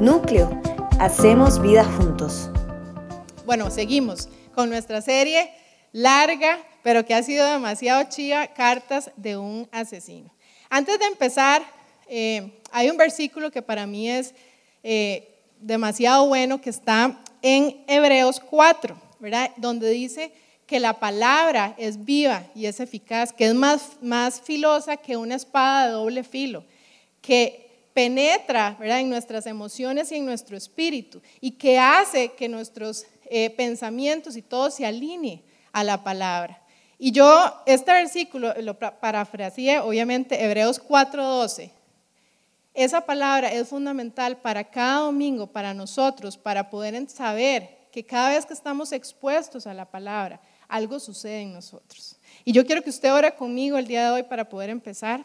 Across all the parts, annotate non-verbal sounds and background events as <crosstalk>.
Núcleo, hacemos vida juntos. Bueno, seguimos con nuestra serie larga, pero que ha sido demasiado chiva, Cartas de un asesino. Antes de empezar, eh, hay un versículo que para mí es eh, demasiado bueno, que está en Hebreos 4, ¿verdad? Donde dice que la palabra es viva y es eficaz, que es más, más filosa que una espada de doble filo, que penetra ¿verdad? en nuestras emociones y en nuestro espíritu y que hace que nuestros eh, pensamientos y todo se alinee a la palabra. Y yo este versículo lo parafraseé, obviamente, Hebreos 4:12. Esa palabra es fundamental para cada domingo, para nosotros, para poder saber que cada vez que estamos expuestos a la palabra, algo sucede en nosotros. Y yo quiero que usted ore conmigo el día de hoy para poder empezar.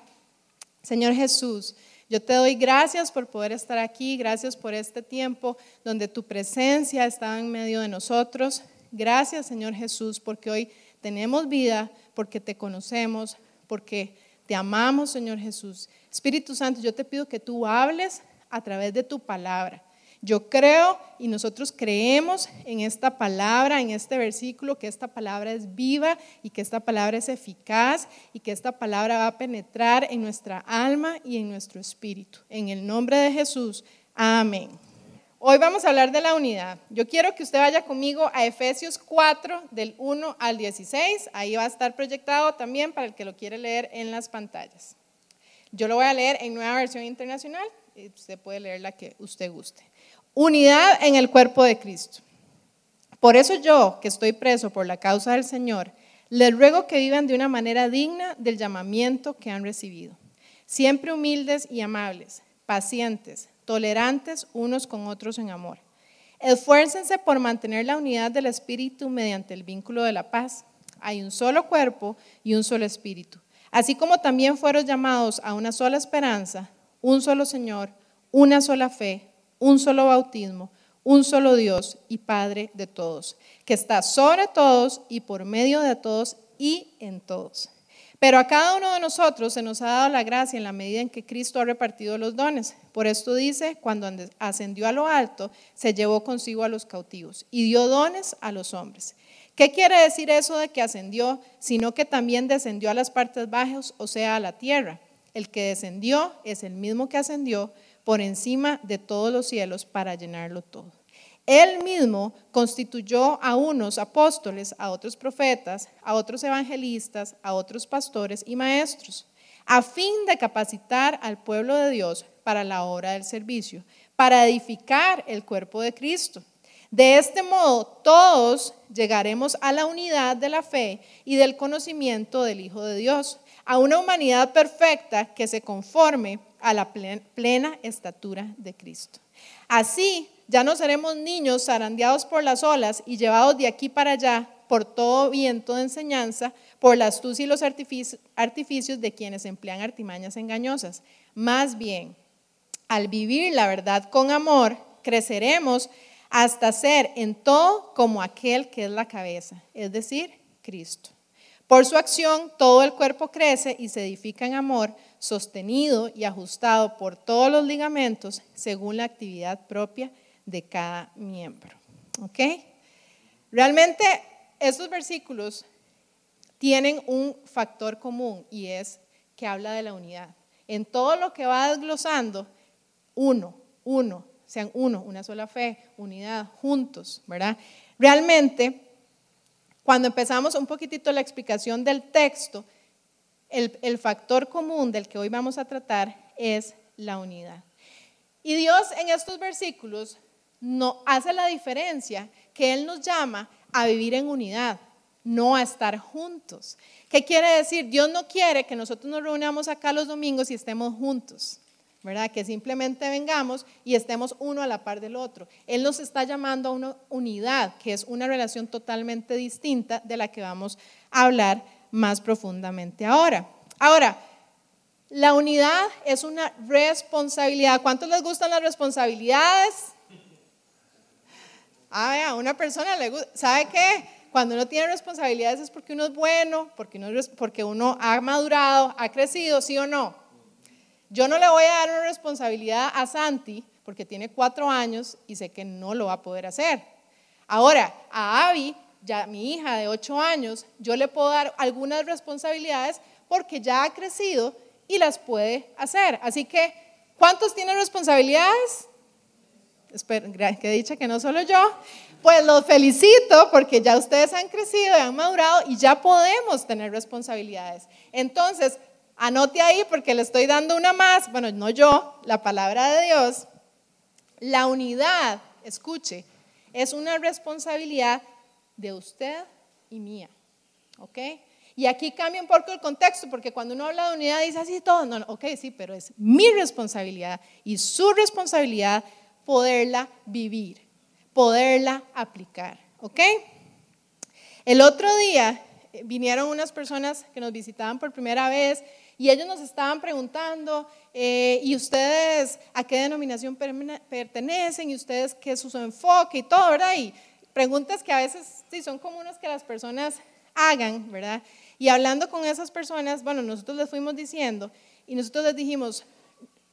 Señor Jesús, yo te doy gracias por poder estar aquí, gracias por este tiempo donde tu presencia estaba en medio de nosotros. Gracias, Señor Jesús, porque hoy tenemos vida, porque te conocemos, porque te amamos, Señor Jesús. Espíritu Santo, yo te pido que tú hables a través de tu palabra. Yo creo y nosotros creemos en esta palabra, en este versículo, que esta palabra es viva y que esta palabra es eficaz y que esta palabra va a penetrar en nuestra alma y en nuestro espíritu. En el nombre de Jesús, amén. Hoy vamos a hablar de la unidad. Yo quiero que usted vaya conmigo a Efesios 4, del 1 al 16. Ahí va a estar proyectado también para el que lo quiere leer en las pantallas. Yo lo voy a leer en nueva versión internacional usted puede leer la que usted guste. Unidad en el cuerpo de Cristo. Por eso yo, que estoy preso por la causa del Señor, les ruego que vivan de una manera digna del llamamiento que han recibido. Siempre humildes y amables, pacientes, tolerantes unos con otros en amor. Esfuércense por mantener la unidad del Espíritu mediante el vínculo de la paz. Hay un solo cuerpo y un solo Espíritu. Así como también fueron llamados a una sola esperanza, un solo Señor, una sola fe un solo bautismo, un solo Dios y Padre de todos, que está sobre todos y por medio de todos y en todos. Pero a cada uno de nosotros se nos ha dado la gracia en la medida en que Cristo ha repartido los dones. Por esto dice, cuando ascendió a lo alto, se llevó consigo a los cautivos y dio dones a los hombres. ¿Qué quiere decir eso de que ascendió, sino que también descendió a las partes bajas, o sea, a la tierra? El que descendió es el mismo que ascendió por encima de todos los cielos para llenarlo todo. Él mismo constituyó a unos apóstoles, a otros profetas, a otros evangelistas, a otros pastores y maestros, a fin de capacitar al pueblo de Dios para la obra del servicio, para edificar el cuerpo de Cristo. De este modo, todos llegaremos a la unidad de la fe y del conocimiento del Hijo de Dios, a una humanidad perfecta que se conforme a la plena estatura de Cristo. Así ya no seremos niños zarandeados por las olas y llevados de aquí para allá por todo viento de enseñanza, por la astucia y los artificios de quienes emplean artimañas engañosas. Más bien, al vivir la verdad con amor, creceremos hasta ser en todo como aquel que es la cabeza, es decir, Cristo. Por su acción, todo el cuerpo crece y se edifica en amor, sostenido y ajustado por todos los ligamentos según la actividad propia de cada miembro. ¿Ok? Realmente estos versículos tienen un factor común y es que habla de la unidad. En todo lo que va desglosando, uno, uno, sean uno, una sola fe, unidad, juntos, ¿verdad? Realmente, cuando empezamos un poquitito la explicación del texto, el, factor común del que hoy vamos a tratar es la unidad. Y Dios en estos versículos no hace la diferencia que Él nos llama a vivir en unidad, no a estar juntos. ¿Qué quiere decir? Dios no quiere que nosotros nos reunamos acá los domingos y estemos juntos, ¿verdad? Que simplemente vengamos y estemos uno a la par del otro. Él nos está llamando a una unidad, que es una relación totalmente distinta de la que vamos a hablar más profundamente ahora. Ahora, la unidad es una responsabilidad. ¿Cuántos les gustan las responsabilidades? Ah, a una persona le gusta. ¿Sabe qué? Cuando uno tiene responsabilidades es porque uno es bueno, porque uno, porque uno ha madurado, ha crecido, ¿sí o no? Yo no le voy a dar una responsabilidad a Santi porque tiene cuatro años y sé que no lo va a poder hacer. Ahora, a Abby, ya mi hija de ocho años, yo le puedo dar algunas responsabilidades porque ya ha crecido y las puede hacer. Así que, ¿cuántos tienen responsabilidades? Espero, que dicha que no solo yo. Pues los felicito porque ya ustedes han crecido y han madurado y ya podemos tener responsabilidades. Entonces, anote ahí porque le estoy dando una más, bueno, no yo, la palabra de Dios. La unidad, escuche, es una responsabilidad de usted y mía. ¿Ok? Y aquí cambia un poco el contexto, porque cuando uno habla de unidad dice así todo, no, no, ok, sí, pero es mi responsabilidad y su responsabilidad poderla vivir, poderla aplicar, ¿ok? El otro día eh, vinieron unas personas que nos visitaban por primera vez y ellos nos estaban preguntando, eh, ¿y ustedes a qué denominación pertenecen? ¿Y ustedes qué es su enfoque? Y todo, ¿verdad? Y preguntas que a veces sí son comunes que las personas hagan, ¿verdad? Y hablando con esas personas, bueno, nosotros les fuimos diciendo y nosotros les dijimos,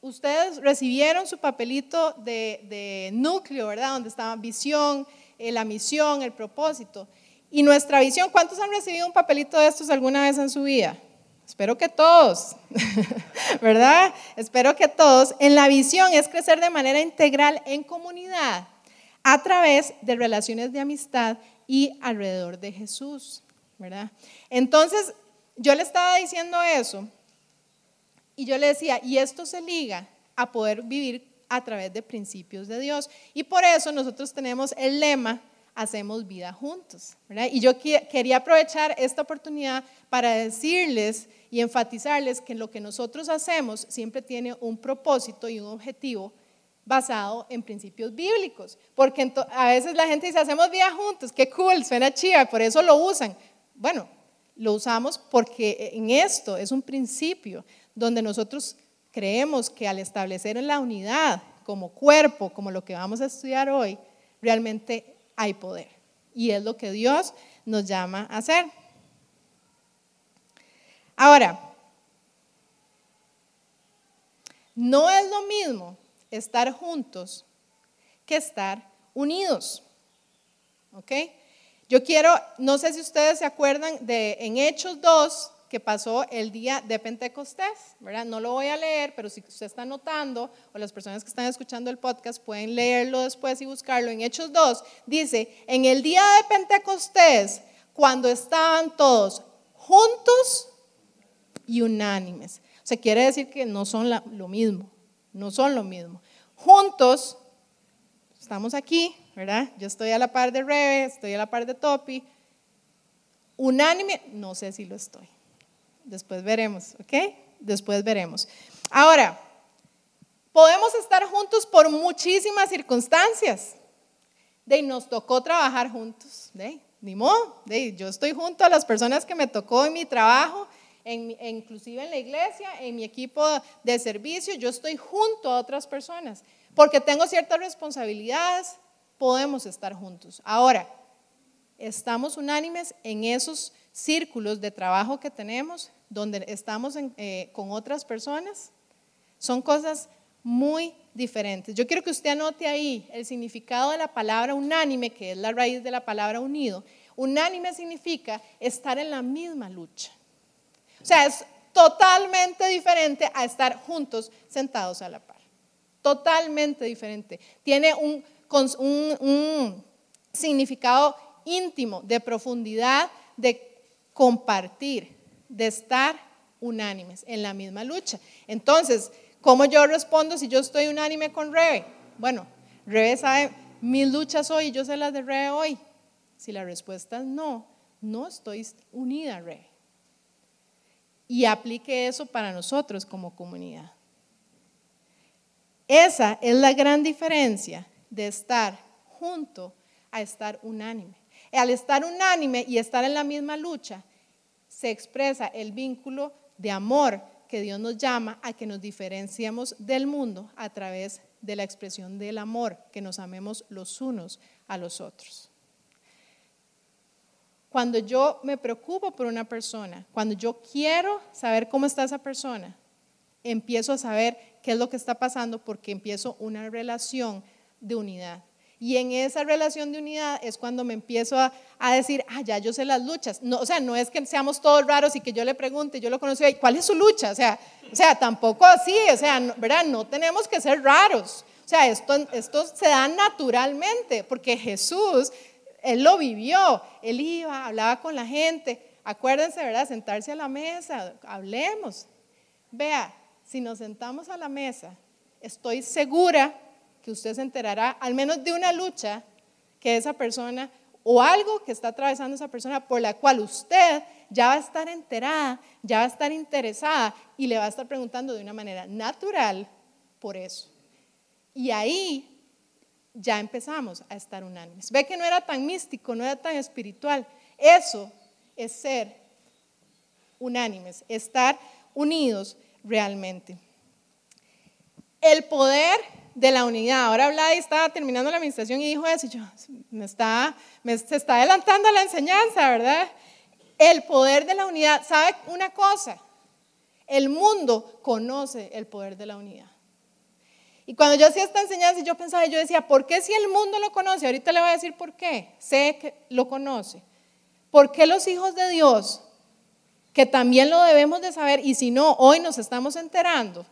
ustedes recibieron su papelito de, núcleo, ¿verdad? Donde estaba visión, eh, la misión, el propósito. Y nuestra visión, ¿cuántos han recibido un papelito de estos alguna vez en su vida? Espero que todos, <laughs> ¿verdad? Espero que todos. En la visión es crecer de manera integral en comunidad a través de relaciones de amistad y alrededor de Jesús, ¿verdad? Entonces, yo le estaba diciendo eso y yo le decía, y esto se liga a poder vivir a través de principios de Dios. Y por eso nosotros tenemos el lema, hacemos vida juntos. ¿verdad? Y yo quería aprovechar esta oportunidad para decirles y enfatizarles que lo que nosotros hacemos siempre tiene un propósito y un objetivo basado en principios bíblicos. Porque a veces la gente dice, hacemos vida juntos, qué cool, suena chiva, por eso lo usan. Bueno, lo usamos porque en esto es un principio donde nosotros creemos que al establecer la unidad como cuerpo, como lo que vamos a estudiar hoy, realmente hay poder. Y es lo que Dios nos llama a hacer. Ahora, no es lo mismo estar juntos que estar unidos. ¿Ok? Yo quiero, no sé si ustedes se acuerdan de en Hechos 2, que pasó el día de Pentecostés, ¿verdad? No lo voy a leer, pero si usted está notando, o las personas que están escuchando el podcast pueden leerlo después y buscarlo. En Hechos 2 dice, en el día de Pentecostés, cuando estaban todos juntos y unánimes. O sea, quiere decir que no son lo mismo, no son lo mismo. Juntos, estamos aquí, ¿verdad? Yo estoy a la par de Rebe, estoy a la par de Topi. Unánime, no sé si lo estoy. Después veremos, ¿ok? Después veremos. Ahora, podemos estar juntos por muchísimas circunstancias. De nos tocó trabajar juntos, de ni modo, de yo estoy junto a las personas que me tocó en mi trabajo inclusive en la iglesia, en mi equipo de servicio, yo estoy junto a otras personas, porque tengo ciertas responsabilidades, podemos estar juntos. Ahora, estamos unánimes en esos círculos de trabajo que tenemos, donde estamos eh, con otras personas, son cosas muy diferentes. Yo quiero que usted anote ahí el significado de la palabra unánime, que es la raíz de la palabra unido. Unánime significa estar en la misma lucha. O sea, es totalmente diferente a estar juntos sentados a la par. Totalmente diferente. Tiene un, significado íntimo, de profundidad, de compartir, de estar unánimes en la misma lucha. Entonces, ¿cómo yo respondo si yo estoy unánime con Rebe? Bueno, Rebe sabe mis luchas hoy yo sé las de Rebe hoy. Si la respuesta es no, no estoy unida Rebe y aplique eso para nosotros como comunidad. Esa es la gran diferencia de estar junto a estar unánime. Al estar unánime y estar en la misma lucha, se expresa el vínculo de amor que Dios nos llama a que nos diferenciemos del mundo a través de la expresión del amor, que nos amemos los unos a los otros. Cuando yo me preocupo por una persona, cuando yo quiero saber cómo está esa persona, empiezo a saber qué es lo que está pasando porque empiezo una relación de unidad. Y en esa relación de unidad es cuando me empiezo a, decir, ah, ya yo sé las luchas. No, o sea, no es que seamos todos raros y que yo le pregunte, yo lo conocí, ¿cuál es su lucha? O sea, o sea tampoco así, o sea, no, ¿verdad? No tenemos que ser raros. O sea, esto, esto se da naturalmente, porque Jesús, Él lo vivió. Él iba, hablaba con la gente. Acuérdense, ¿verdad? Sentarse a la mesa, hablemos. Vea, si nos sentamos a la mesa, estoy segura que usted se enterará al menos de una lucha que esa persona o algo que está atravesando esa persona por la cual usted ya va a estar enterada, ya va a estar interesada y le va a estar preguntando de una manera natural por eso. Y ahí ya empezamos a estar unánimes. Ve que no era tan místico, no era tan espiritual. Eso es ser unánimes, estar unidos realmente. El poder de la unidad. Ahora y estaba terminando la administración y dijo eso, yo, me está, se está adelantando la enseñanza, ¿verdad? El poder de la unidad. ¿Sabe una cosa? El mundo conoce el poder de la unidad. Y cuando yo hacía esta enseñanza, yo pensaba, yo decía, ¿por qué si el mundo lo conoce? Ahorita le voy a decir por qué. Sé que lo conoce. ¿Por qué los hijos de Dios, que también lo debemos de saber, y si no, hoy nos estamos enterando,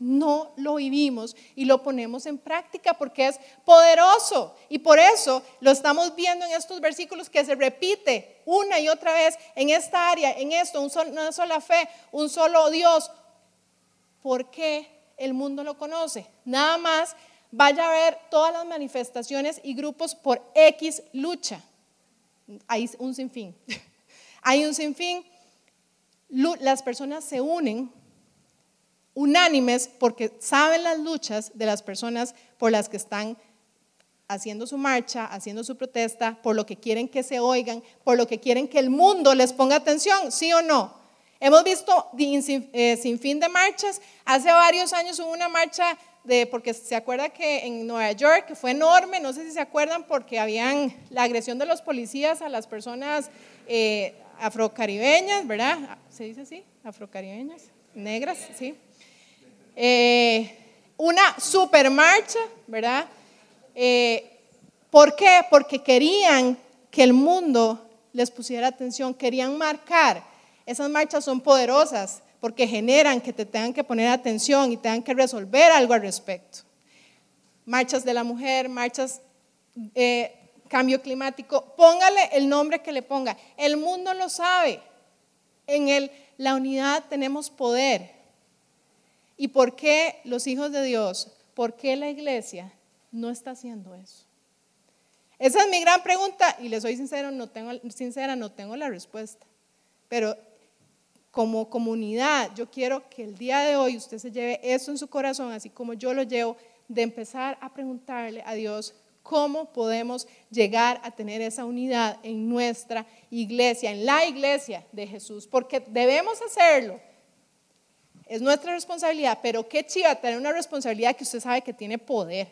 no lo vivimos y lo ponemos en práctica porque es poderoso. Y por eso lo estamos viendo en estos versículos que se repite una y otra vez en esta área, en esto, una sola fe, un solo Dios. ¿Por qué el mundo lo conoce? Nada más vaya a ver todas las manifestaciones y grupos por X lucha. Hay un sinfín. <laughs> Hay un sinfín. Las personas se unen unánimes porque saben las luchas de las personas por las que están haciendo su marcha, haciendo su protesta, por lo que quieren que se oigan, por lo que quieren que el mundo les ponga atención, sí o no. Hemos visto eh, sin, fin de marchas. Hace varios años hubo una marcha de, porque se acuerda que en Nueva York que fue enorme, no sé si se acuerdan, porque habían la agresión de los policías a las personas eh, afrocaribeñas, ¿verdad? ¿Se dice así? Afrocaribeñas, negras, sí. Eh, una super marcha, ¿verdad? ¿Por qué? Porque querían que el mundo les pusiera atención, querían marcar. Esas marchas son poderosas porque generan que te tengan que poner atención y tengan que resolver algo al respecto. Marchas de la mujer, marchas eh, cambio climático, póngale el nombre que le ponga. El mundo lo sabe. En el, la unidad tenemos poder. ¿Y por qué los hijos de Dios, por qué la iglesia no está haciendo eso? Esa es mi gran pregunta y le soy sincero, no tengo, sincera, no tengo la respuesta. Pero como comunidad, yo quiero que el día de hoy usted se lleve eso en su corazón, así como yo lo llevo, de empezar a preguntarle a Dios cómo podemos llegar a tener esa unidad en nuestra iglesia, en la iglesia de Jesús, porque debemos hacerlo es nuestra responsabilidad, pero qué chiva tener una responsabilidad que usted sabe que tiene poder.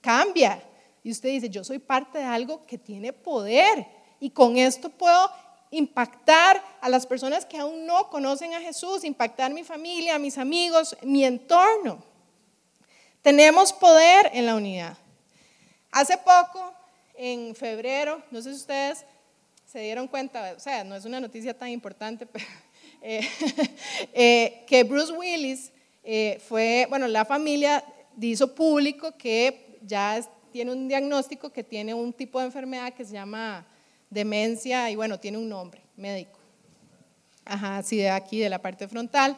Cambia. Y usted dice, yo soy parte de algo que tiene poder. Y con esto puedo impactar a las personas que aún no conocen a Jesús, impactar mi familia, a mis amigos, mi entorno. Tenemos poder en la unidad. Hace poco, en febrero, no sé si ustedes se dieron cuenta, o sea, no es una noticia tan importante, <laughs> pero eh, <laughs> eh, que Bruce Willis eh, fue, bueno, la familia hizo público que ya tiene un diagnóstico que tiene un tipo de enfermedad que se llama demencia y bueno, tiene un nombre médico. Ajá, así de aquí, de la parte frontal.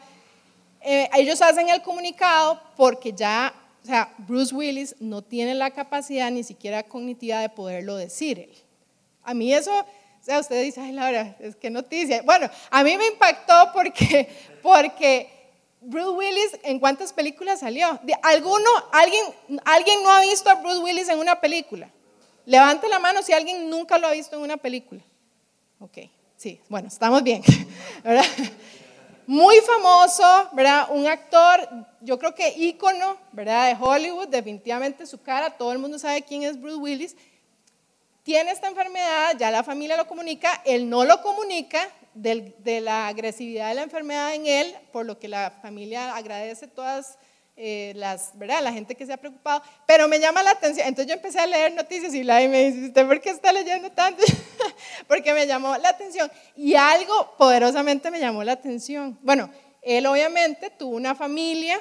ellos hacen el comunicado porque ya, o sea, Bruce Willis no tiene la capacidad ni siquiera cognitiva de poderlo decir él. A mí eso o sea, usted dice, ay Laura, es que noticia. Bueno, a mí me impactó porque, porque Bruce Willis, ¿en cuántas películas salió? ¿Alguno, alguien, ¿Alguien no ha visto a Bruce Willis en una película? Levante la mano si alguien nunca lo ha visto en una película. Ok, sí, bueno, estamos bien. <laughs> ¿verdad? Muy famoso, ¿verdad? Un actor, yo creo que ícono, ¿verdad? De Hollywood, definitivamente su cara, todo el mundo sabe quién es Bruce Willis tiene esta enfermedad, ya la familia lo comunica, él no lo comunica, de la agresividad de la enfermedad en él, por lo que la familia agradece todas eh, las, ¿verdad? La gente que se ha preocupado, pero me llama la atención. Entonces yo empecé a leer noticias y la me dice, ¿usted por qué está leyendo tanto? <laughs> Porque me llamó la atención y algo poderosamente me llamó la atención. Bueno, él obviamente tuvo una familia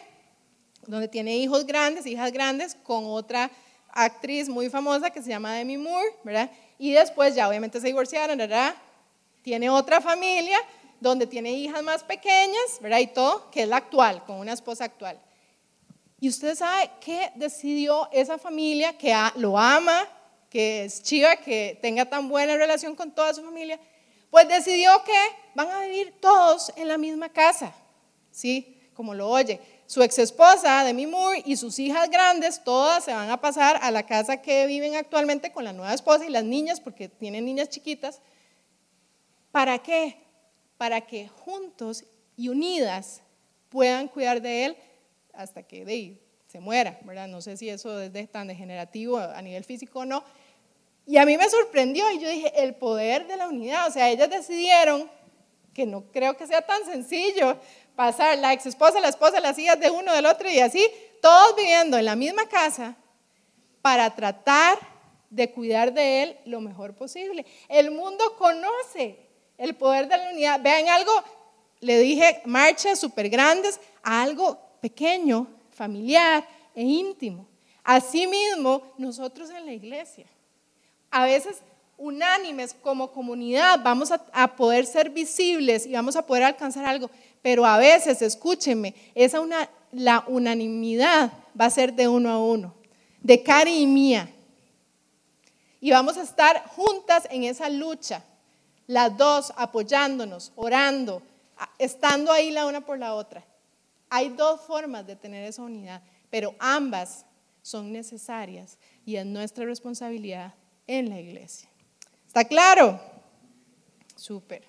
donde tiene hijos grandes, hijas grandes, con otra actriz muy famosa que se llama Demi Moore, ¿verdad? Y después ya obviamente se divorciaron, ¿verdad? Tiene otra familia donde tiene hijas más pequeñas, ¿verdad? Y todo, que es la actual, con una esposa actual. Y usted sabe qué decidió esa familia que lo ama, que es chiva, que tenga tan buena relación con toda su familia. Pues decidió que van a vivir todos en la misma casa, ¿sí? Como lo oye. Su ex esposa, Demi Moore, y sus hijas grandes, todas se van a pasar a la casa que viven actualmente con la nueva esposa y las niñas, porque tienen niñas chiquitas. ¿Para qué? Para que juntos y unidas puedan cuidar de él hasta que de, se muera, ¿verdad? No sé si eso es tan degenerativo a nivel físico o no. Y a mí me sorprendió y yo dije, el poder de la unidad, o sea, ellas decidieron, que no creo que sea tan sencillo, pasar la ex esposa, la esposa, las hijas de uno, del otro y así, todos viviendo en la misma casa para tratar de cuidar de él lo mejor posible. El mundo conoce el poder de la unidad. Vean algo, le dije, marchas súper grandes, algo pequeño, familiar e íntimo. Asimismo, nosotros en la iglesia, a veces unánimes como comunidad, vamos a, poder ser visibles y vamos a poder alcanzar algo, pero a veces, escúchenme, esa la unanimidad va a ser de uno a uno, de Cari y mía. Y vamos a estar juntas en esa lucha, las dos apoyándonos, orando, estando ahí la una por la otra. Hay dos formas de tener esa unidad, pero ambas son necesarias y es nuestra responsabilidad en la iglesia. ¿Está claro? Súper.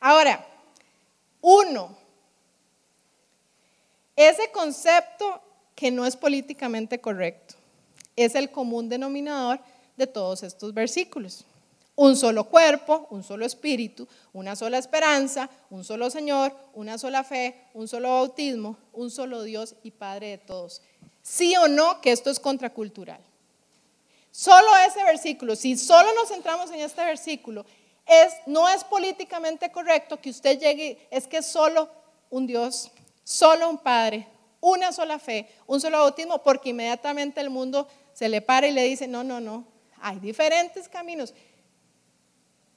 Ahora, uno, ese concepto que no es políticamente correcto es el común denominador de todos estos versículos un solo cuerpo, un solo espíritu, una sola esperanza, un solo Señor, una sola fe, un solo bautismo, un solo Dios y Padre de todos. Sí o no que esto es contracultural. Solo ese versículo, si solo nos centramos en este versículo, es, no es políticamente correcto que usted llegue, es que solo un Dios, solo un Padre, una sola fe, un solo bautismo, porque inmediatamente el mundo se le para y le dice, no, no, no, hay diferentes caminos.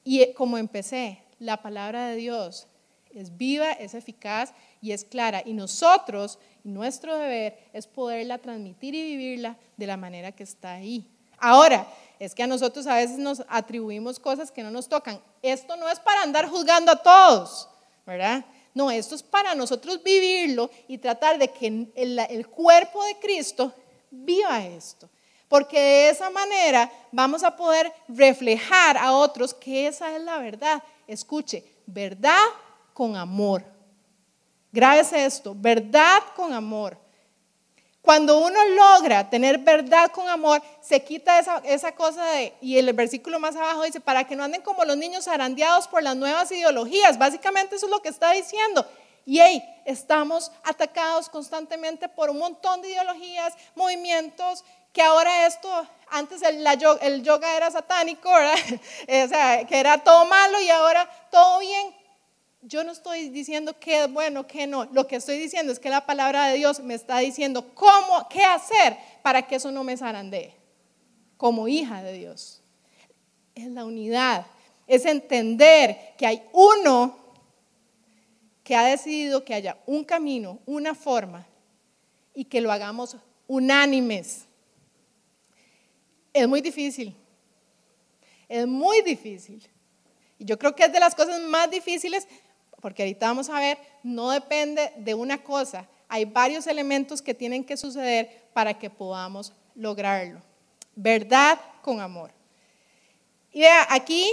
Y eh, como empecé, la palabra de Dios es viva, es eficaz y es clara. Y nosotros, nuestro deber es poderla transmitir y vivirla de la manera que está ahí. Ahora, es que a nosotros a veces nos atribuimos cosas que no nos tocan. Esto no es para andar juzgando a todos, ¿verdad? No, esto es para nosotros vivirlo y tratar de que el cuerpo de Cristo viva esto porque de esa manera vamos a poder reflejar a otros que esa es la verdad. Escuche, verdad con amor. Grábese esto, verdad con amor. Cuando uno logra tener verdad con amor, se quita esa, esa, cosa de, y el versículo más abajo dice, para que no anden como los niños arandeados por las nuevas ideologías. Básicamente eso es lo que está diciendo. Y hey, estamos atacados constantemente por un montón de ideologías, movimientos que ahora esto, antes el, yoga era satánico, <laughs> o sea, que era todo malo y ahora todo bien. Yo no estoy diciendo que es bueno, que no. Lo que estoy diciendo es que la palabra de Dios me está diciendo cómo, qué hacer para que eso no me zarandee como hija de Dios. Es la unidad, es entender que hay uno que ha decidido que haya un camino, una forma y que lo hagamos unánimes. Es muy difícil. Es muy difícil. Y yo creo que es de las cosas más difíciles, porque ahorita vamos a ver, no depende de una cosa. Hay varios elementos que tienen que suceder para que podamos lograrlo. Verdad con amor. Y vea, aquí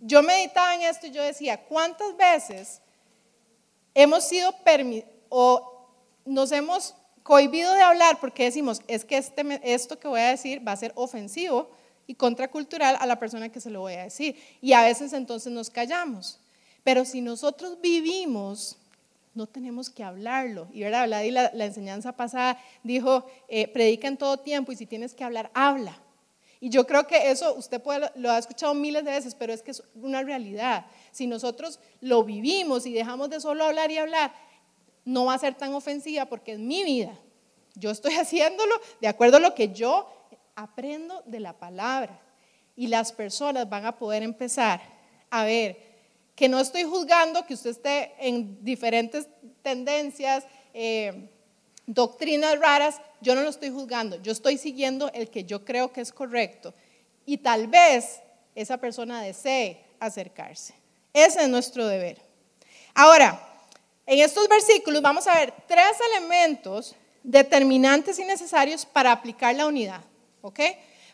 yo meditaba en esto y yo decía, ¿cuántas veces hemos sido o nos hemos cohibido de hablar porque decimos, es que este, esto que voy a decir va a ser ofensivo y contracultural a la persona que se lo voy a decir. Y a veces entonces nos callamos. Pero si nosotros vivimos, no tenemos que hablarlo. Y verdad, la, la enseñanza pasada dijo, eh, predica en todo tiempo y si tienes que hablar, habla. Y yo creo que eso usted lo ha escuchado miles de veces, pero es que es una realidad. Si nosotros lo vivimos y dejamos de solo hablar y hablar, no va a ser tan ofensiva porque es mi vida. Yo estoy <laughs> haciéndolo de acuerdo a lo que yo aprendo de la palabra. Y las personas van a poder empezar a ver que no estoy juzgando que usted esté en diferentes tendencias, eh, doctrinas raras, yo no lo estoy juzgando, yo estoy siguiendo el que yo creo que es correcto. Y tal vez esa persona desee acercarse. Ese es nuestro deber. Ahora, en estos versículos vamos a ver tres elementos determinantes y necesarios para aplicar la unidad. ¿Ok?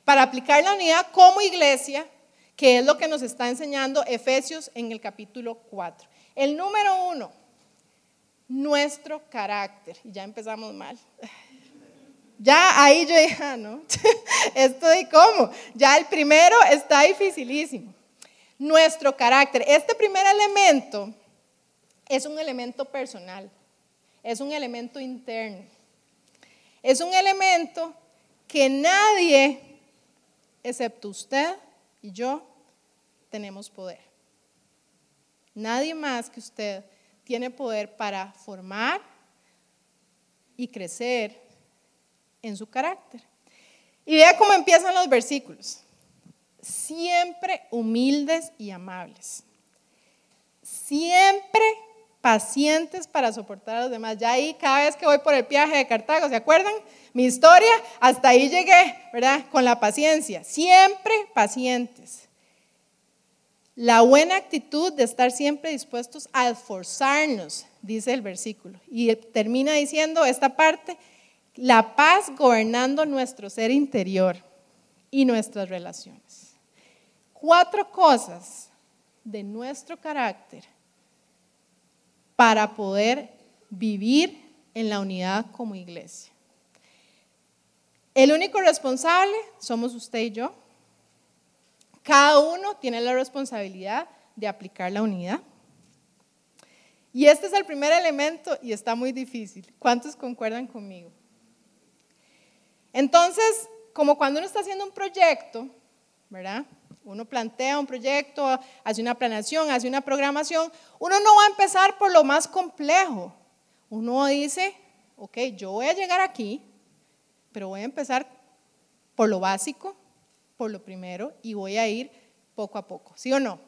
Para aplicar la unidad como iglesia, que es lo que nos está enseñando Efesios en el capítulo 4. El número uno, nuestro carácter. Y ya empezamos mal. Ya ahí yo dije, ah, no, <laughs> estoy como, ya el primero está dificilísimo. Nuestro carácter. Este primer elemento es un elemento personal, es un elemento interno, es un elemento que nadie, excepto usted y yo, tenemos poder. Nadie más que usted tiene poder para formar y crecer en su carácter. Y vea cómo empiezan los versículos. Siempre humildes y amables. Siempre pacientes para soportar a los demás. Ya ahí cada vez que voy por el viaje de Cartago, ¿se acuerdan? Mi historia, hasta ahí llegué, ¿verdad? Con la paciencia. Siempre pacientes. La buena actitud de estar siempre dispuestos a esforzarnos, dice el versículo. Y termina diciendo esta parte, la paz gobernando nuestro ser interior y nuestras relaciones. Cuatro cosas de nuestro carácter para poder vivir en la unidad como iglesia. El único responsable somos usted y yo. Cada uno tiene la responsabilidad de aplicar la unidad. Y este es el primer elemento y está muy difícil. ¿Cuántos concuerdan conmigo? Entonces, como cuando uno está haciendo un proyecto, ¿verdad? Uno plantea un proyecto, hace una planeación, hace una programación, uno no va a empezar por lo más complejo. Uno dice, ok, yo voy a llegar aquí, pero voy a empezar por lo básico, por lo primero y voy a ir poco a poco, ¿sí o no?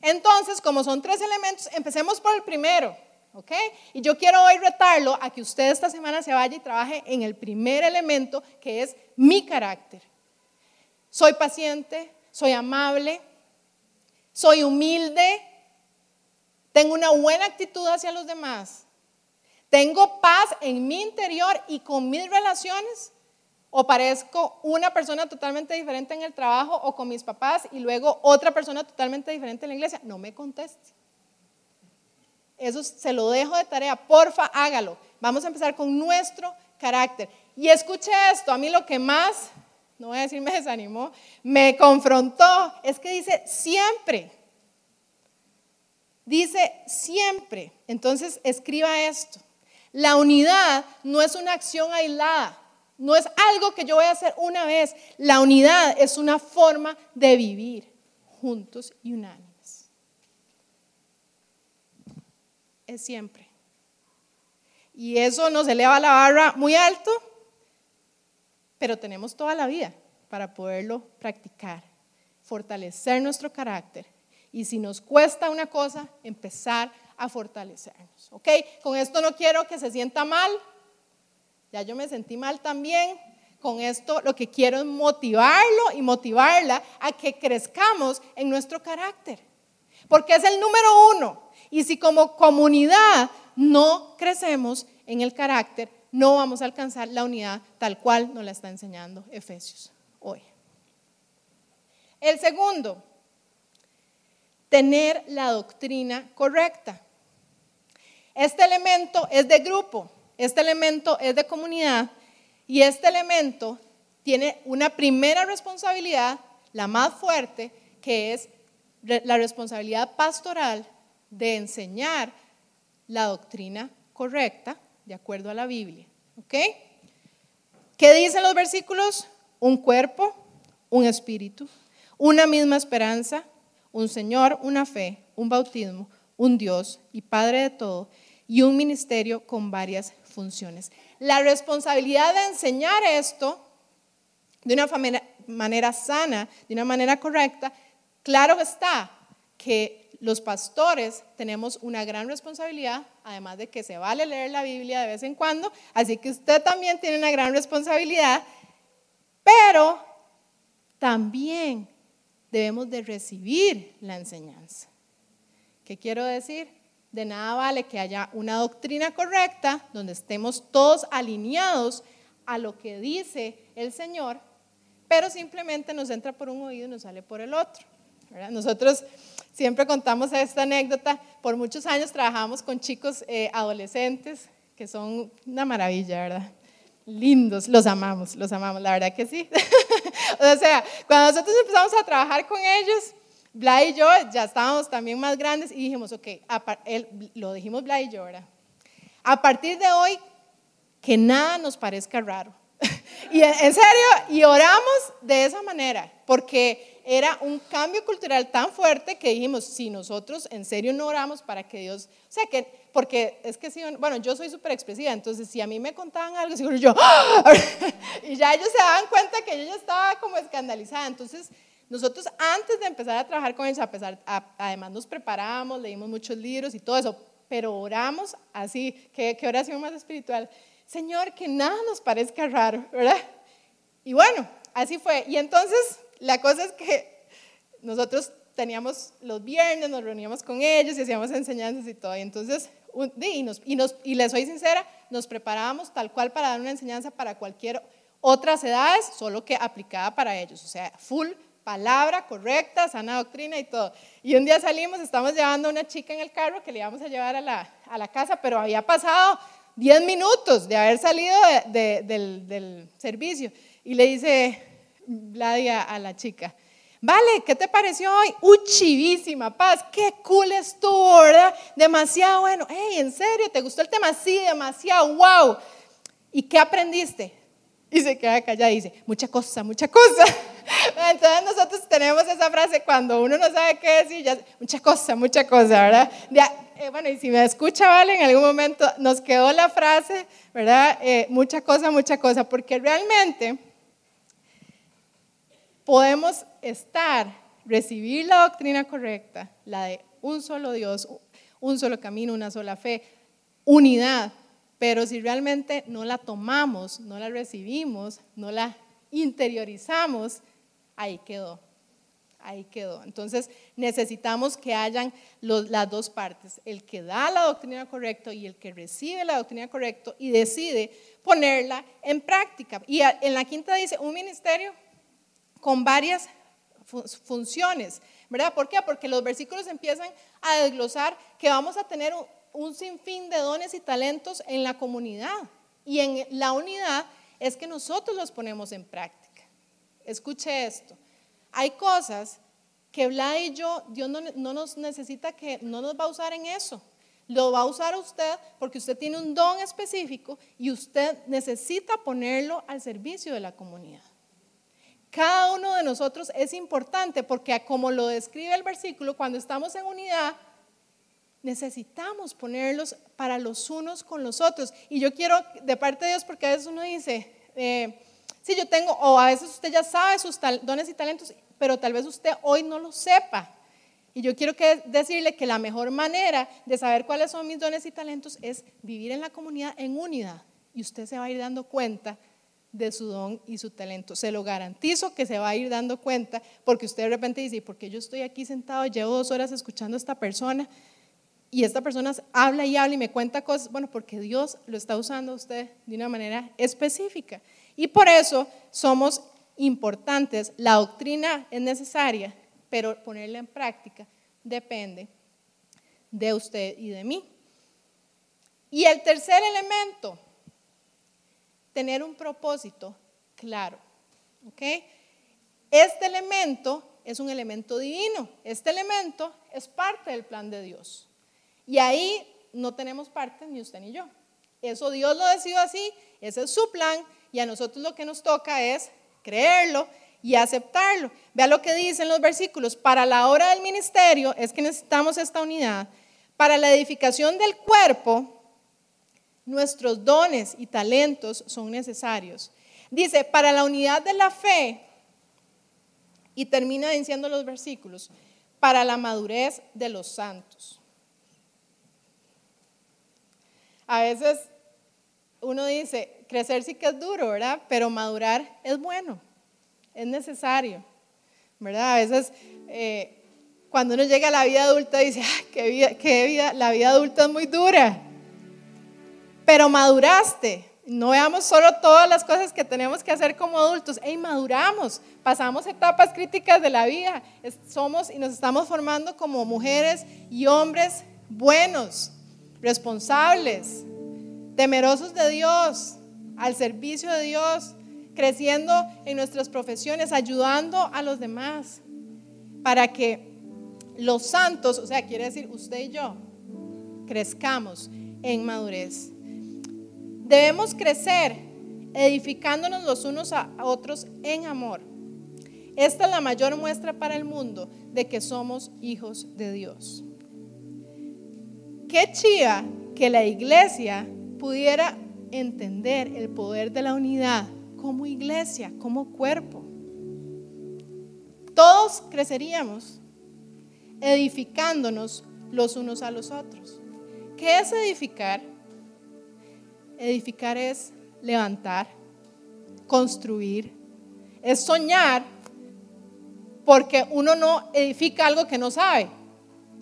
Entonces, como son tres elementos, empecemos por el primero, ¿ok? Y yo quiero hoy retarlo a que usted esta semana se vaya y trabaje en el primer elemento, que es mi carácter. Soy paciente, soy amable, soy humilde, tengo una buena actitud hacia los demás, tengo paz en mi interior y con mis relaciones. O parezco una persona totalmente diferente en el trabajo o con mis papás y luego otra persona totalmente diferente en la iglesia, no me conteste. Eso se lo dejo de tarea, porfa, hágalo. Vamos a empezar con nuestro carácter. Y escuche esto, a mí lo que más, no voy a decir me desanimó, me confrontó, es que dice siempre. Dice siempre. Entonces escriba esto. La unidad no es una acción aislada. No es algo que yo voy a hacer una vez. La unidad es una forma de vivir juntos y unánimes. Es siempre. Y eso nos eleva la barra muy alto, pero tenemos toda la vida para poderlo practicar, fortalecer nuestro carácter. Y si nos cuesta una cosa, empezar a fortalecernos. ¿Ok? Con esto no quiero que se sienta mal, ya yo me sentí mal también. Con esto lo que quiero es motivarlo y motivarla a que crezcamos en nuestro carácter. Porque es el número uno. Y si como comunidad no crecemos en el carácter, no vamos a alcanzar la unidad tal cual nos la está enseñando Efesios hoy. El segundo, tener la doctrina correcta. Este elemento es de grupo. Este elemento es de comunidad y este elemento tiene una primera responsabilidad, la más fuerte, que es la responsabilidad pastoral de enseñar la doctrina correcta de acuerdo a la Biblia. ¿Ok? ¿Qué dicen los versículos? Un cuerpo, un espíritu, una misma esperanza, un Señor, una fe, un bautismo, un Dios y Padre de todo, y un ministerio con varias funciones. La responsabilidad de enseñar esto de una manera sana, de una manera correcta, claro está que los pastores tenemos una gran responsabilidad, además de que se vale leer la Biblia de vez en cuando, así que usted también tiene una gran responsabilidad, pero también debemos de recibir la enseñanza. ¿Qué quiero decir? De nada vale que haya una doctrina correcta donde estemos todos alineados a lo que dice el Señor, pero simplemente nos entra por un oído y nos sale por el otro. Nosotros siempre contamos esta anécdota. Por muchos años trabajamos con chicos eh, adolescentes que son una maravilla, ¿verdad? Lindos, los amamos, los amamos, la verdad que sí. <laughs> o sea, cuando nosotros empezamos a trabajar con ellos, Bla y yo ya estábamos también más grandes y dijimos, ok, lo dijimos Bla y yo, ¿verdad? A partir de hoy, que nada nos parezca raro. <laughs> y en serio, y oramos de esa manera, porque era un cambio cultural tan fuerte que dijimos, si nosotros en serio no oramos para que Dios, o sea, que, porque es que si, bueno, yo soy súper expresiva, entonces si a mí me contaban algo, seguro yo, <laughs> y ya ellos se daban cuenta que yo ya estaba como escandalizada, entonces nosotros antes de empezar a trabajar con ellos, a pesar, además nos preparamos, leímos muchos libros y todo eso, pero oramos así, que oración más espiritual, Señor, que nada nos parezca raro, ¿verdad? Y bueno, así fue, y entonces la cosa es que nosotros teníamos los viernes, nos reuníamos con ellos y hacíamos enseñanzas y todo. Y entonces, y, nos, y, nos, y les soy sincera, nos preparábamos tal cual para dar una enseñanza para cualquier otras edades, solo que aplicada para ellos. O sea, full palabra correcta, sana doctrina y todo. Y un día salimos, estamos llevando a una chica en el carro que le íbamos a llevar a la, a la casa, pero había pasado 10 minutos de haber salido del, del servicio. Y le dice, Vladia a la chica. Vale, ¿qué te pareció hoy? Uy, chivísima, paz, qué cool estuvo, ¿verdad? Demasiado bueno. Hey, ¿en serio? ¿Te gustó el tema? Sí, demasiado, wow. ¿Y qué aprendiste? Y se queda callada y dice, mucha cosa, mucha cosa. <laughs> Entonces nosotros tenemos esa frase cuando uno no sabe qué decir, ya, mucha cosa, mucha cosa, ¿verdad? Eh, bueno, y si me escucha, vale, en algún momento nos quedó la frase, ¿verdad? Eh, mucha cosa, mucha cosa, porque realmente podemos estar, recibir la doctrina correcta, la de un solo Dios, un solo camino, una sola fe, unidad, pero si realmente no la tomamos, no la recibimos, no la interiorizamos, ahí quedó, ahí quedó. Entonces necesitamos que hayan las dos partes, el que da la doctrina correcta y el que recibe la doctrina correcta y decide ponerla en práctica. Y en la quinta dice, un ministerio con varias funciones, ¿verdad? ¿Por qué? Porque los versículos empiezan a desglosar que vamos a tener un, sinfín de dones y talentos en la comunidad. Y en la unidad es que nosotros los ponemos en práctica. Escuche esto. Hay cosas que Vlad y yo, Dios no, no nos necesita que, no nos va a usar en eso. Lo va a usar usted porque usted tiene un don específico y usted necesita ponerlo al servicio de la comunidad. Cada uno de nosotros es importante porque como lo describe el versículo, cuando estamos en unidad, necesitamos ponerlos para los unos con los otros. Y yo quiero, de parte de Dios, porque a veces uno dice, eh, sí, yo tengo, o a veces usted ya sabe sus dones y talentos, pero tal vez usted hoy no lo sepa. Y yo quiero que decirle que la mejor manera de saber cuáles son mis dones y talentos es vivir en la comunidad en unidad. Y usted se va a ir dando cuenta de su don y su talento. Se lo garantizo que se va a ir dando cuenta porque usted de repente dice, ¿por qué yo estoy aquí sentado, llevo dos horas escuchando a esta persona y esta persona habla y habla y me cuenta cosas? Bueno, porque Dios lo está usando a usted de una manera específica. Y por eso somos importantes. La doctrina es necesaria, pero ponerla en práctica depende de usted y de mí. Y el tercer elemento tener un propósito claro. ¿Ok? Este elemento es un elemento divino. Este elemento es parte del plan de Dios. Y ahí no tenemos parte ni usted ni yo. Eso Dios lo decidió así, ese es su plan y a nosotros lo que nos toca es creerlo y aceptarlo. Vea lo que dicen los versículos. Para la hora del ministerio es que necesitamos esta unidad. Para la edificación del cuerpo, nuestros dones y talentos son necesarios. Dice, para la unidad de la fe, y termina diciendo los versículos, para la madurez de los santos. A veces uno dice, crecer sí que es duro, ¿verdad? Pero madurar es bueno, es necesario, ¿verdad? A veces eh, cuando uno llega a la vida adulta dice, qué vida, qué vida, la vida adulta es muy dura. Pero maduraste. No veamos solo todas las cosas que tenemos que hacer como adultos. ¡Ey, maduramos! Pasamos etapas críticas de la vida. Somos y nos estamos formando como mujeres y hombres buenos, responsables, temerosos de Dios, al servicio de Dios, creciendo en nuestras profesiones, ayudando a los demás, para que los santos, o sea, quiere decir usted y yo, crezcamos en madurez. Debemos crecer edificándonos los unos a otros en amor. Esta es la mayor muestra para el mundo de que somos hijos de Dios. Qué chía que la iglesia pudiera entender el poder de la unidad como iglesia, como cuerpo. Todos creceríamos edificándonos los unos a los otros. ¿Qué es edificar? Edificar es levantar, construir, es soñar, porque uno no edifica algo que no sabe.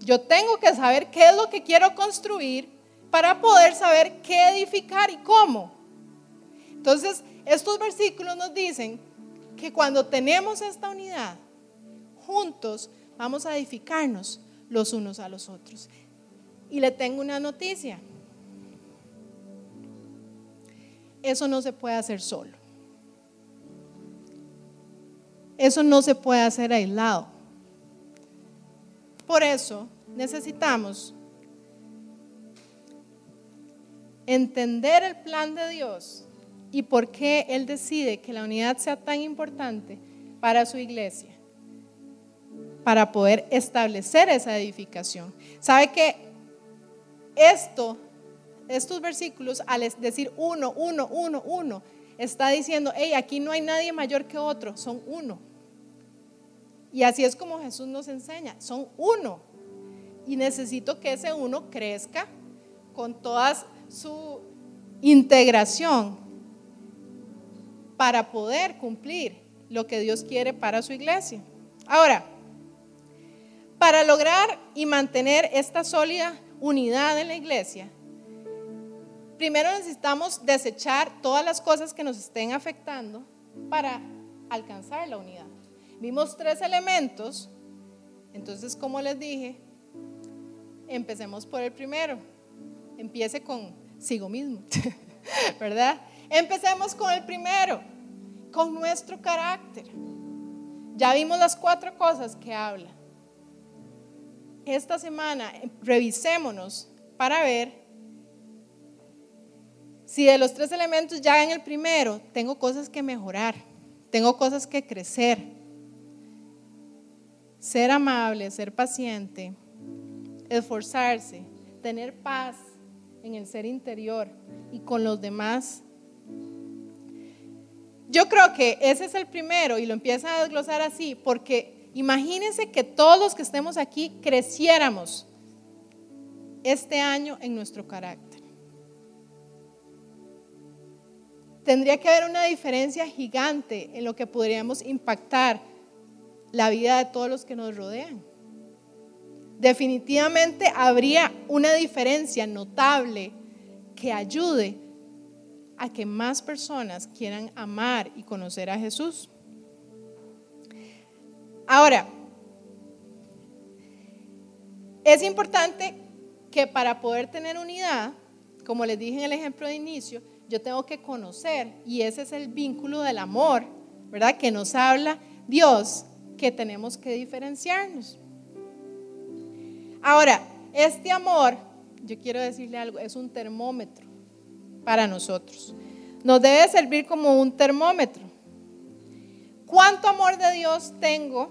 Yo tengo que saber qué es lo que quiero construir para poder saber qué edificar y cómo. Entonces, estos versículos nos dicen que cuando tenemos esta unidad, juntos vamos a edificarnos los unos a los otros. Y le tengo una noticia. Eso no se puede hacer solo. Eso no se puede hacer aislado. Por eso necesitamos entender el plan de Dios y por qué Él decide que la unidad sea tan importante para su iglesia, para poder establecer esa edificación. ¿Sabe que esto, estos versículos, al decir uno, uno, uno, uno, está diciendo, hey, aquí no hay nadie mayor que otro, son uno. Y así es como Jesús nos enseña, son uno. Y necesito que ese uno crezca con todas su integración para poder cumplir lo que Dios quiere para su iglesia. Ahora, para lograr y mantener esta sólida unidad en la iglesia, primero necesitamos desechar todas las cosas que nos estén afectando para alcanzar la unidad. Vimos tres elementos, entonces como les dije, empecemos por el primero empiece con sigo mismo, <laughs> ¿verdad? Empecemos con el primero, con nuestro carácter. Ya vimos las cuatro cosas que habla. Esta semana revisémonos para ver si de los tres elementos ya en el primero tengo cosas que mejorar, tengo cosas que crecer. Ser amable, ser paciente, esforzarse, tener paz, en el ser interior y con los demás. Yo creo que ese es el primero y lo empieza a desglosar así, porque imagínense que todos los que estemos aquí creciéramos este año en nuestro carácter. Tendría que haber una diferencia gigante en lo que podríamos impactar la vida de todos los que nos rodean definitivamente habría una diferencia notable que ayude a que más personas quieran amar y conocer a Jesús. Ahora, es importante que para poder tener unidad, como les dije en el ejemplo de inicio, yo tengo que conocer, y ese es el vínculo del amor, ¿verdad? Que nos habla Dios que tenemos que diferenciarnos. Ahora, este amor, yo quiero decirle algo, es un termómetro para nosotros. Nos debe servir como un termómetro. ¿Cuánto amor de Dios tengo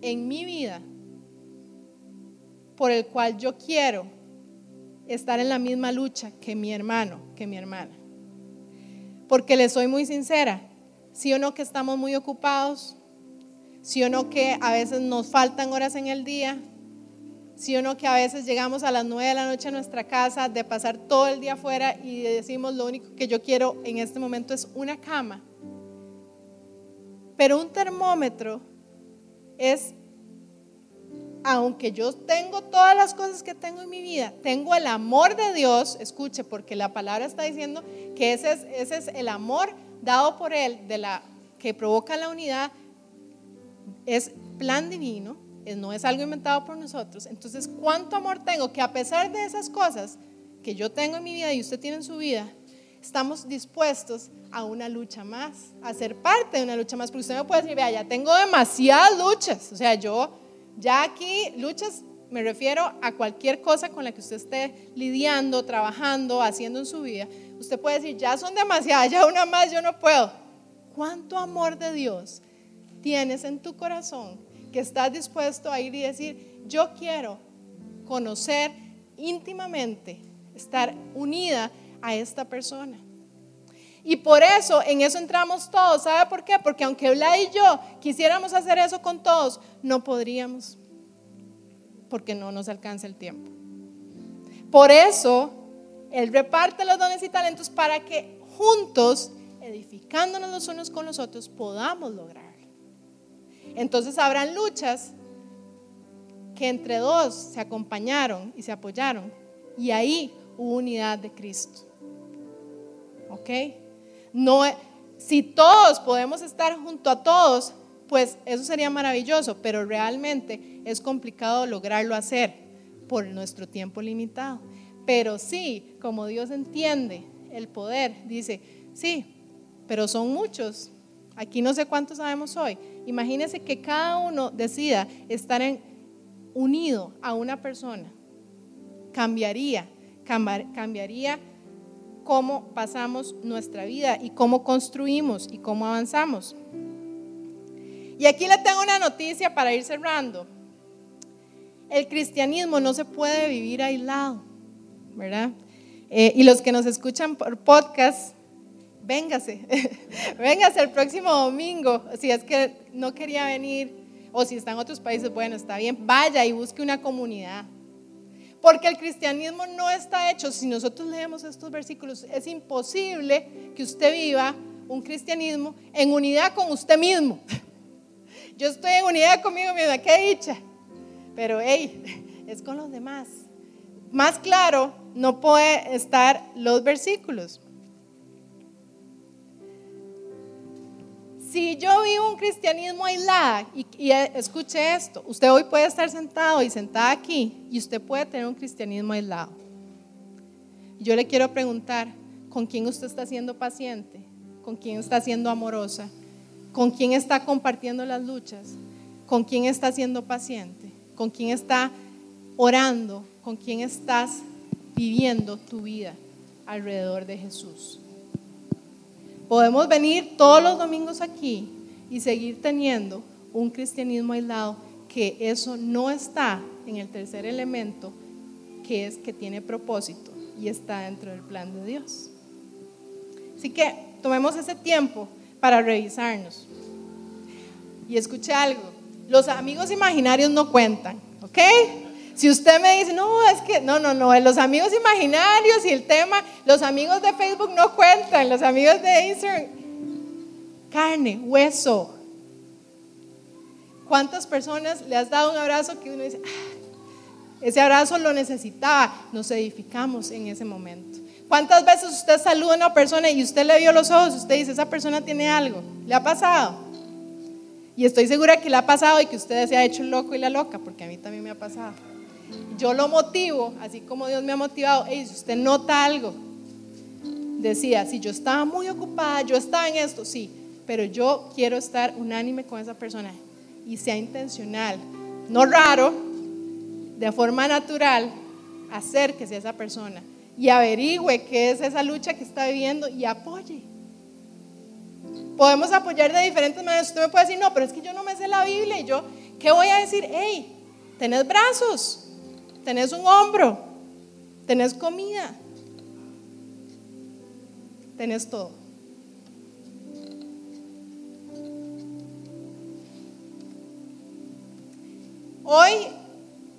en mi vida por el cual yo quiero estar en la misma lucha que mi hermano, que mi hermana? Porque le soy muy sincera, sí o no que estamos muy ocupados, sí o no que a veces nos faltan horas en el día, sí o no que a veces llegamos a las nueve de la noche a nuestra casa de pasar todo el día afuera y decimos lo único que yo quiero en este momento es una cama. Pero un termómetro es, aunque yo tengo todas las cosas que tengo en mi vida, tengo el amor de Dios, escuche, porque la palabra está diciendo que ese es, el amor dado por Él, de la, que provoca la unidad, es plan divino, no es algo inventado por nosotros. Entonces, ¿cuánto amor tengo que a pesar de esas cosas que yo tengo en mi vida y usted tiene en su vida, estamos dispuestos a una lucha más, a ser parte de una lucha más? Porque usted me puede decir, vea, ya tengo demasiadas luchas. O sea, yo ya aquí, luchas, me refiero a cualquier cosa con la que usted esté lidiando, trabajando, haciendo en su vida. Usted puede decir, ya son demasiadas, ya una más yo no puedo. ¿Cuánto amor de Dios tienes en tu corazón que estás dispuesto a ir y decir, yo quiero conocer íntimamente, estar unida a esta persona? Y por eso, en eso entramos todos. ¿Sabe por qué? Porque aunque Vlad y yo quisiéramos hacer eso con todos, no podríamos. Porque no nos alcanza el tiempo. Por eso, Él reparte los dones y talentos para que juntos, edificándonos los unos con los otros, podamos lograrlo. Entonces habrán luchas que entre dos se acompañaron y se apoyaron. Y ahí hubo unidad de Cristo. ¿Ok? No, si todos podemos estar junto a todos, pues eso sería maravilloso, pero realmente es complicado lograrlo hacer por nuestro tiempo limitado. Pero sí, como Dios entiende el poder, dice, sí, pero son muchos. Aquí no sé cuántos sabemos hoy. Imagínense que cada uno decida estar unido a una persona. Cambiaría, cambiaría cómo pasamos nuestra vida y cómo construimos y cómo avanzamos. Y aquí le tengo una noticia para ir cerrando. El cristianismo no se puede vivir aislado, ¿verdad? Eh, y los que nos escuchan por podcast, véngase, <laughs> véngase el próximo domingo. Si es que no quería venir o si está en otros países, bueno, está bien, vaya y busque una comunidad. Porque el cristianismo no está hecho, si nosotros leemos estos versículos, es imposible que usted viva un cristianismo en unidad con usted mismo. <laughs> Yo estoy en unidad conmigo misma, qué dicha. Pero hey, <laughs> es con los demás. Más claro no puede estar los versículos. Si yo vivo un cristianismo aislado, y, y, escuche esto, usted hoy puede estar sentado y sentada aquí y usted puede tener un cristianismo aislado. Yo le quiero preguntar, ¿con quién usted está siendo paciente? ¿Con quién está siendo amorosa? ¿Con quién está compartiendo las luchas? ¿Con quién está siendo paciente? ¿Con quién está orando? ¿Con quién estás viviendo tu vida alrededor de Jesús? Podemos venir todos los domingos aquí y seguir teniendo un cristianismo aislado, que eso no está en el tercer elemento, que es que tiene propósito y está dentro del plan de Dios. Así que tomemos ese tiempo para revisarnos. Y escuche algo, los amigos imaginarios no cuentan, ¿ok? Si usted me dice, no, es que, no, no, no, los amigos imaginarios y el tema, los amigos de Facebook no cuentan, los amigos de Instagram, carne, hueso. ¿Cuántas personas le has dado un abrazo que uno dice, ah, ese abrazo lo necesitaba? Nos edificamos en ese momento. ¿Cuántas veces usted saluda a una persona y usted le vio los ojos y usted dice, esa persona tiene algo? ¿Le ha pasado? Y estoy segura que le ha pasado y que usted se ha hecho el loco y la loca, porque a mí también me ha pasado yo lo motivo, así como Dios me ha motivado, si usted nota algo, decía, si yo estaba muy ocupada, yo estaba en esto, sí, pero yo quiero estar unánime con esa persona y sea intencional, no raro, de forma natural, acérquese a esa persona y averigüe qué es esa lucha que está viviendo y apoye. Podemos apoyar de diferentes maneras. Usted me puede decir, no, pero es que yo no me sé la Biblia y yo, ¿qué voy a decir? Hey, tenés brazos, tenés un hombro, tenés comida, tenés todo. Hoy,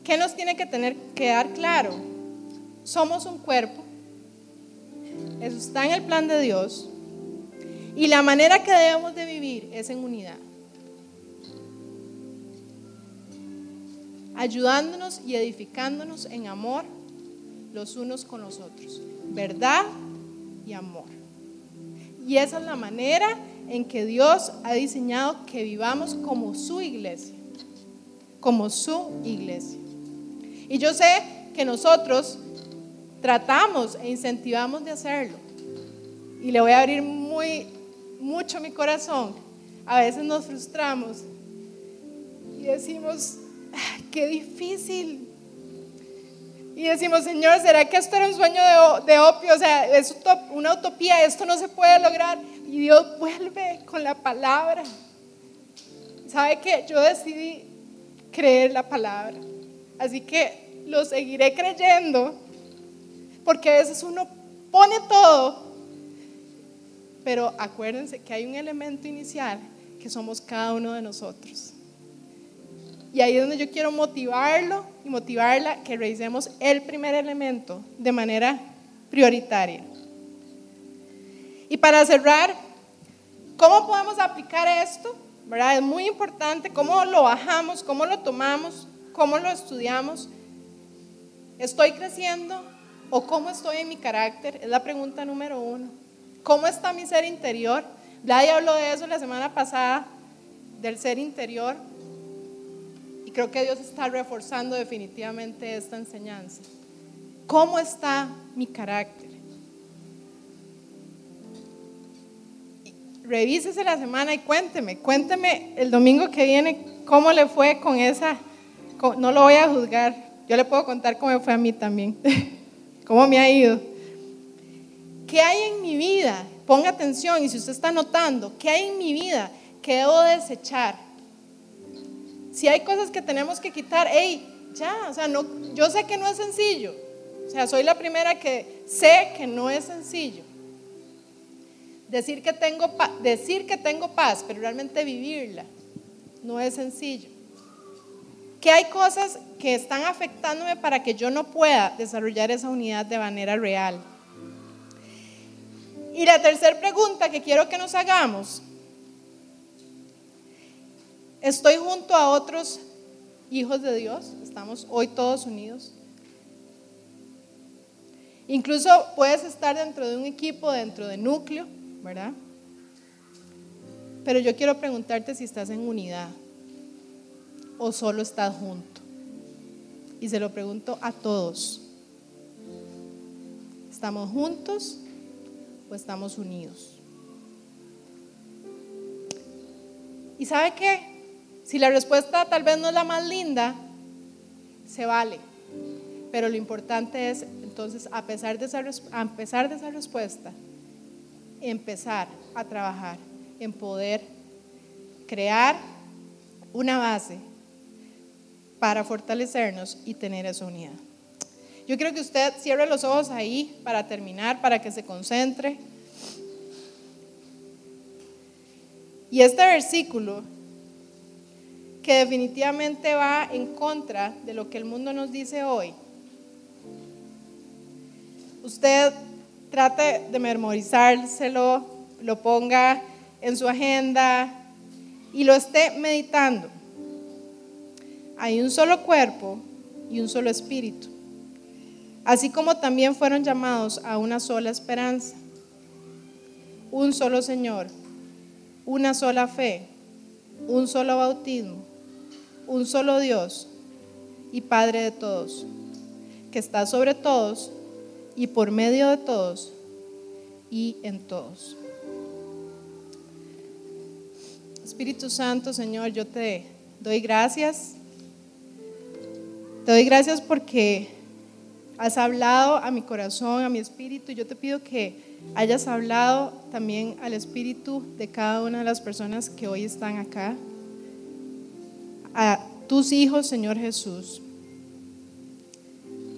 ¿qué nos tiene que tener quedar claro? Somos un cuerpo. Eso está en el plan de Dios. Y la manera que debemos de vivir es en unidad. Ayudándonos y edificándonos en amor los unos con los otros. Verdad y amor. Y esa es la manera en que Dios ha diseñado que vivamos como su iglesia como su iglesia. Y yo sé que nosotros tratamos e incentivamos de hacerlo. Y le voy a abrir muy, mucho mi corazón. A veces nos frustramos y decimos, qué difícil. Y decimos, Señor, ¿será que esto era un sueño de, opio? O sea, es una utopía, esto no se puede lograr. Y Dios vuelve con la palabra. ¿Sabe qué? Yo decidí creer la palabra. Así que lo seguiré creyendo, porque a veces uno pone todo, pero acuérdense que hay un elemento inicial que somos cada uno de nosotros. Y ahí es donde yo quiero motivarlo y motivarla que revisemos el primer elemento de manera prioritaria. Y para cerrar, ¿cómo podemos aplicar esto? Es muy importante cómo lo bajamos, cómo lo tomamos, cómo lo estudiamos. ¿Estoy creciendo o cómo estoy en mi carácter? Es la pregunta número uno. ¿Cómo está mi ser interior? Vlad habló de eso la semana pasada, del ser interior. Y creo que Dios está reforzando definitivamente esta enseñanza. ¿Cómo está mi carácter? revísese la semana y cuénteme, cuénteme el domingo que viene cómo le fue con esa, no lo voy a juzgar, yo le puedo contar cómo fue a mí también, <laughs> cómo me ha ido. ¿Qué hay en mi vida? Ponga atención y si usted está notando, ¿qué hay en mi vida que debo desechar? Si hay cosas que tenemos que quitar, hey, ya, o sea, no, yo sé que no es sencillo. O sea, soy la primera que sé que no es sencillo. Decir que, tengo decir que tengo paz, pero realmente vivirla, no es sencillo. Que hay cosas que están afectándome para que yo no pueda desarrollar esa unidad de manera real. Y la tercera pregunta que quiero que nos hagamos, ¿estoy junto a otros hijos de Dios? Estamos hoy todos unidos. Incluso puedes estar dentro de un equipo, dentro de núcleo, ¿verdad? Pero yo quiero preguntarte si estás en unidad o solo estás junto. Y se lo pregunto a todos. ¿Estamos juntos o estamos unidos? ¿Y sabe qué? Si la respuesta tal vez no es la más linda, se vale. Pero lo importante es, entonces, a pesar de esa, a pesar de esa respuesta, empezar a trabajar en poder crear una base para fortalecernos y tener esa unidad. Yo quiero que usted cierre los ojos ahí para terminar, para que se concentre. Y este versículo, que definitivamente va en contra de lo que el mundo nos dice hoy, usted trate de memorizárselo, lo ponga en su agenda y lo esté meditando. Hay un solo cuerpo y un solo espíritu, así como también fueron llamados a una sola esperanza, un solo Señor, una sola fe, un solo bautismo, un solo Dios y Padre de todos, que está sobre todos y por medio de todos y en todos. Espíritu Santo, Señor, yo te doy gracias. Te doy gracias porque has hablado a mi corazón, a mi espíritu. Yo te pido que hayas hablado también al espíritu de cada una de las personas que hoy están acá. A tus hijos, Señor Jesús.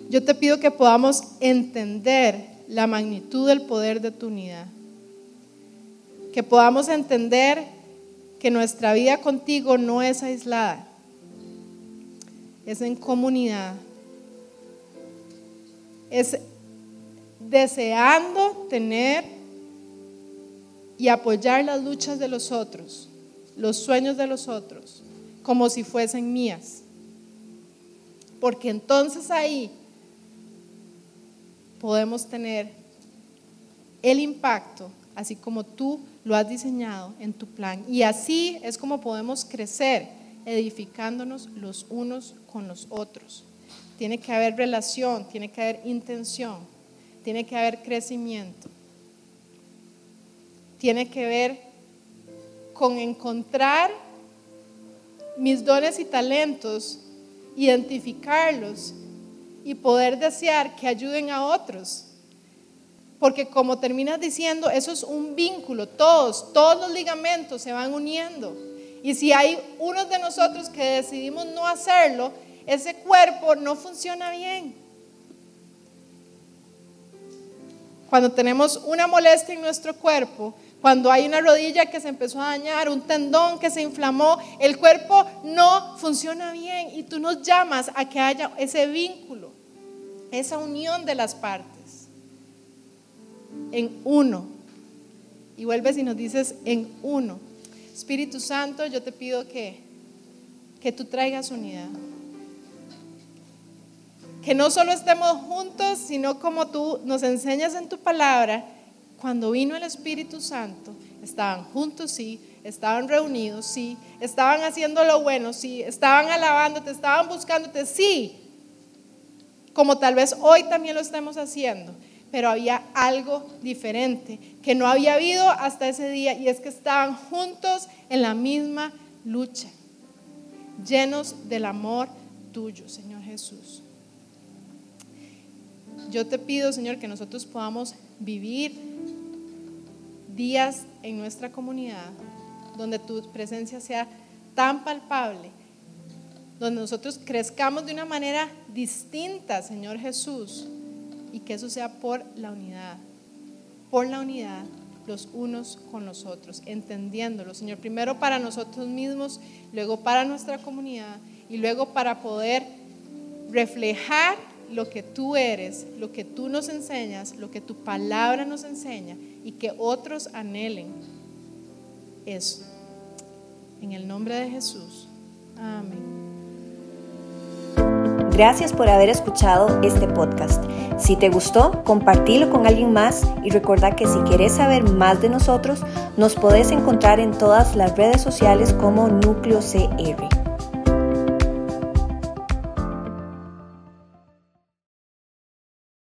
Yo te pido que podamos entender la magnitud del poder de tu unidad. Que podamos entender que nuestra vida contigo no es aislada, es en comunidad. Es deseando tener y apoyar las luchas de los otros, los sueños de los otros, como si fuesen mías. Porque entonces ahí podemos tener el impacto, así como tú lo has diseñado en tu plan. Y así es como podemos crecer, edificándonos los unos con los otros. Tiene que haber relación, tiene que haber intención, tiene que haber crecimiento. Tiene que ver con encontrar mis dones y talentos, identificarlos y poder desear que ayuden a otros porque como terminas diciendo, eso es un vínculo, todos, todos los ligamentos se van uniendo. Y si hay unos de nosotros que decidimos no hacerlo, ese cuerpo no funciona bien. Cuando tenemos una molestia en nuestro cuerpo, cuando hay una rodilla que se empezó a dañar, un tendón que se inflamó, el cuerpo no funciona bien y tú nos llamas a que haya ese vínculo, esa unión de las partes en uno. Y vuelves y nos dices en uno. Espíritu Santo, yo te pido que, que tú traigas unidad. Que no solo estemos juntos, sino como tú nos enseñas en tu palabra, cuando vino el Espíritu Santo, estaban juntos, sí, estaban reunidos, sí, estaban haciendo lo bueno, sí, estaban alabándote, estaban buscándote, sí, como tal vez hoy también lo estemos haciendo pero había algo diferente que no había habido hasta ese día y es que estaban juntos en la misma lucha, llenos del amor tuyo, Señor Jesús. Yo te pido, Señor, que nosotros podamos vivir días en nuestra comunidad donde tu presencia sea tan palpable, donde nosotros crezcamos de una manera distinta, Señor Jesús, y que eso sea por la unidad, por la unidad los unos con los otros, entendiéndolo, Señor, primero para nosotros mismos, luego para nuestra comunidad y luego para poder reflejar lo que tú eres, lo que tú nos enseñas, lo que tu palabra nos enseña y que otros anhelen eso. En el nombre de Jesús. Amén. Gracias por haber escuchado este podcast. Si te gustó, compartilo con alguien más y recuerda que si quieres saber más de nosotros, nos podés encontrar en todas las redes sociales como Núcleo CR.